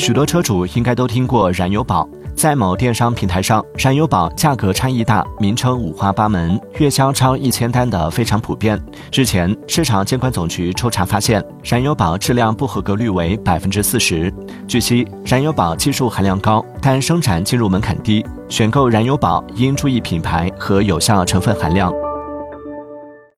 许多车主应该都听过燃油宝，在某电商平台上，燃油宝价格差异大，名称五花八门，月销超一千单的非常普遍。日前，市场监管总局抽查发现，燃油宝质量不合格率为百分之四十。据悉，燃油宝技术含量高，但生产进入门槛低，选购燃油宝应注意品牌和有效成分含量。